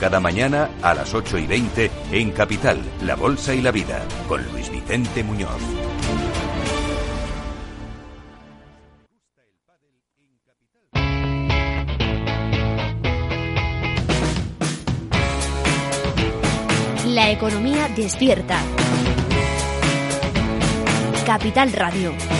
cada mañana a las 8 y 20 en Capital, La Bolsa y la Vida, con Luis Vicente Muñoz. La economía despierta. Capital Radio.